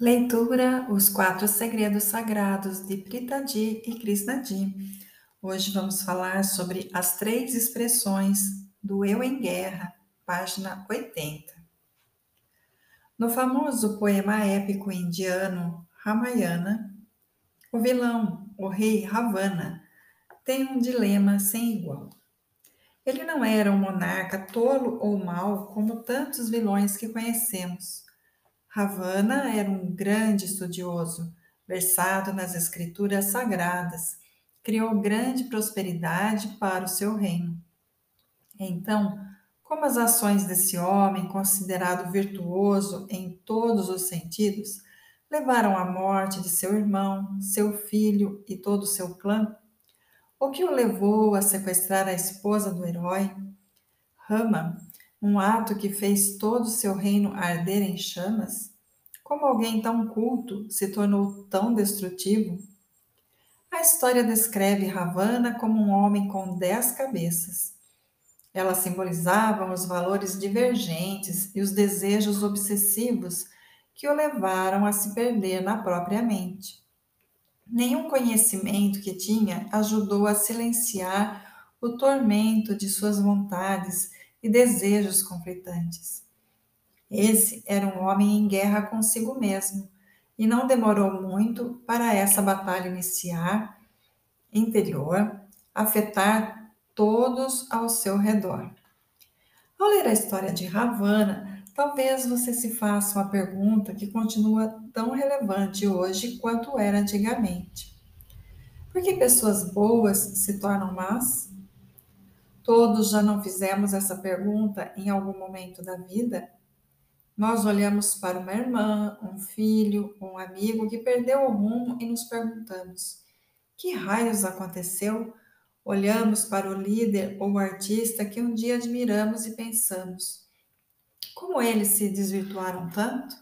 Leitura Os Quatro Segredos Sagrados de Pritaji e Krishnadi. Hoje vamos falar sobre as três expressões do Eu em Guerra, página 80. No famoso poema épico indiano Ramayana, o vilão, o rei Ravana, tem um dilema sem igual. Ele não era um monarca tolo ou mau como tantos vilões que conhecemos Ravana era um grande estudioso, versado nas escrituras sagradas, criou grande prosperidade para o seu reino. Então, como as ações desse homem, considerado virtuoso em todos os sentidos, levaram à morte de seu irmão, seu filho e todo o seu clã, o que o levou a sequestrar a esposa do herói? Rama um ato que fez todo o seu reino arder em chamas? Como alguém tão culto se tornou tão destrutivo? A história descreve Ravana como um homem com dez cabeças. Elas simbolizavam os valores divergentes e os desejos obsessivos que o levaram a se perder na própria mente. Nenhum conhecimento que tinha ajudou a silenciar o tormento de suas vontades e desejos conflitantes. Esse era um homem em guerra consigo mesmo, e não demorou muito para essa batalha iniciar, interior, afetar todos ao seu redor. Ao ler a história de Ravana, talvez você se faça uma pergunta que continua tão relevante hoje quanto era antigamente. Por que pessoas boas se tornam más? Todos já não fizemos essa pergunta em algum momento da vida? Nós olhamos para uma irmã, um filho, um amigo que perdeu o rumo e nos perguntamos: que raios aconteceu? Olhamos para o líder ou o artista que um dia admiramos e pensamos: como eles se desvirtuaram tanto?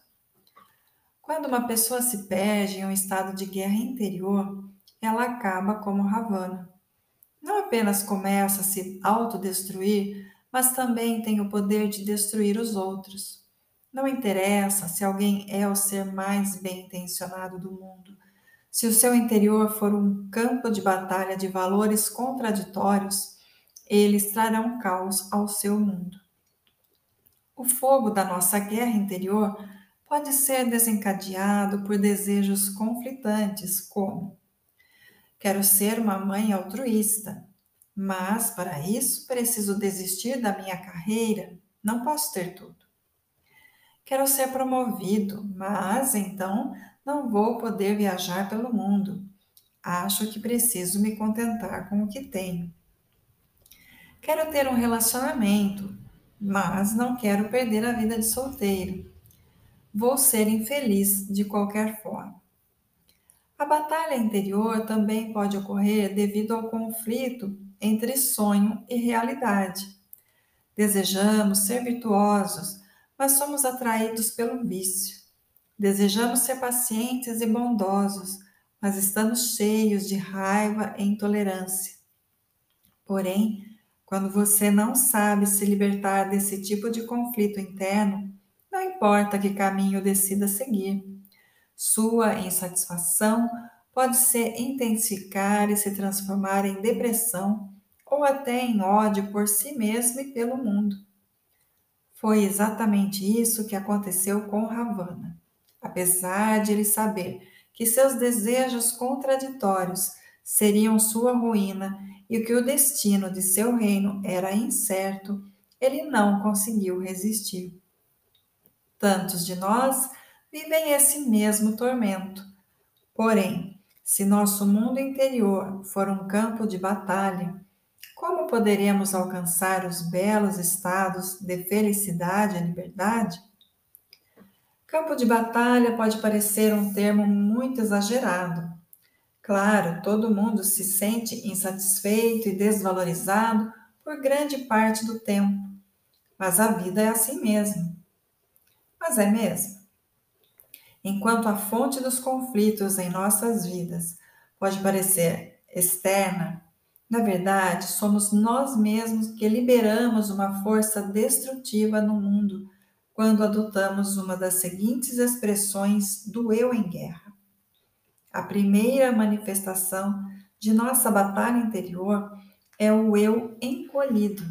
Quando uma pessoa se perde em um estado de guerra interior, ela acaba como Ravana não apenas começa a se autodestruir, mas também tem o poder de destruir os outros. Não interessa se alguém é o ser mais bem intencionado do mundo. Se o seu interior for um campo de batalha de valores contraditórios, eles trarão caos ao seu mundo. O fogo da nossa guerra interior pode ser desencadeado por desejos conflitantes, como Quero ser uma mãe altruísta, mas para isso preciso desistir da minha carreira, não posso ter tudo. Quero ser promovido, mas então não vou poder viajar pelo mundo. Acho que preciso me contentar com o que tenho. Quero ter um relacionamento, mas não quero perder a vida de solteiro. Vou ser infeliz de qualquer forma. A batalha interior também pode ocorrer devido ao conflito entre sonho e realidade. Desejamos ser virtuosos, mas somos atraídos pelo vício. Desejamos ser pacientes e bondosos, mas estamos cheios de raiva e intolerância. Porém, quando você não sabe se libertar desse tipo de conflito interno, não importa que caminho decida seguir sua insatisfação pode se intensificar e se transformar em depressão ou até em ódio por si mesmo e pelo mundo. Foi exatamente isso que aconteceu com Ravana. Apesar de ele saber que seus desejos contraditórios seriam sua ruína e que o destino de seu reino era incerto, ele não conseguiu resistir. Tantos de nós vivem esse mesmo tormento. Porém, se nosso mundo interior for um campo de batalha, como poderemos alcançar os belos estados de felicidade e liberdade? Campo de batalha pode parecer um termo muito exagerado. Claro, todo mundo se sente insatisfeito e desvalorizado por grande parte do tempo, mas a vida é assim mesmo. Mas é mesmo? Enquanto a fonte dos conflitos em nossas vidas pode parecer externa, na verdade, somos nós mesmos que liberamos uma força destrutiva no mundo quando adotamos uma das seguintes expressões do eu em guerra. A primeira manifestação de nossa batalha interior é o eu encolhido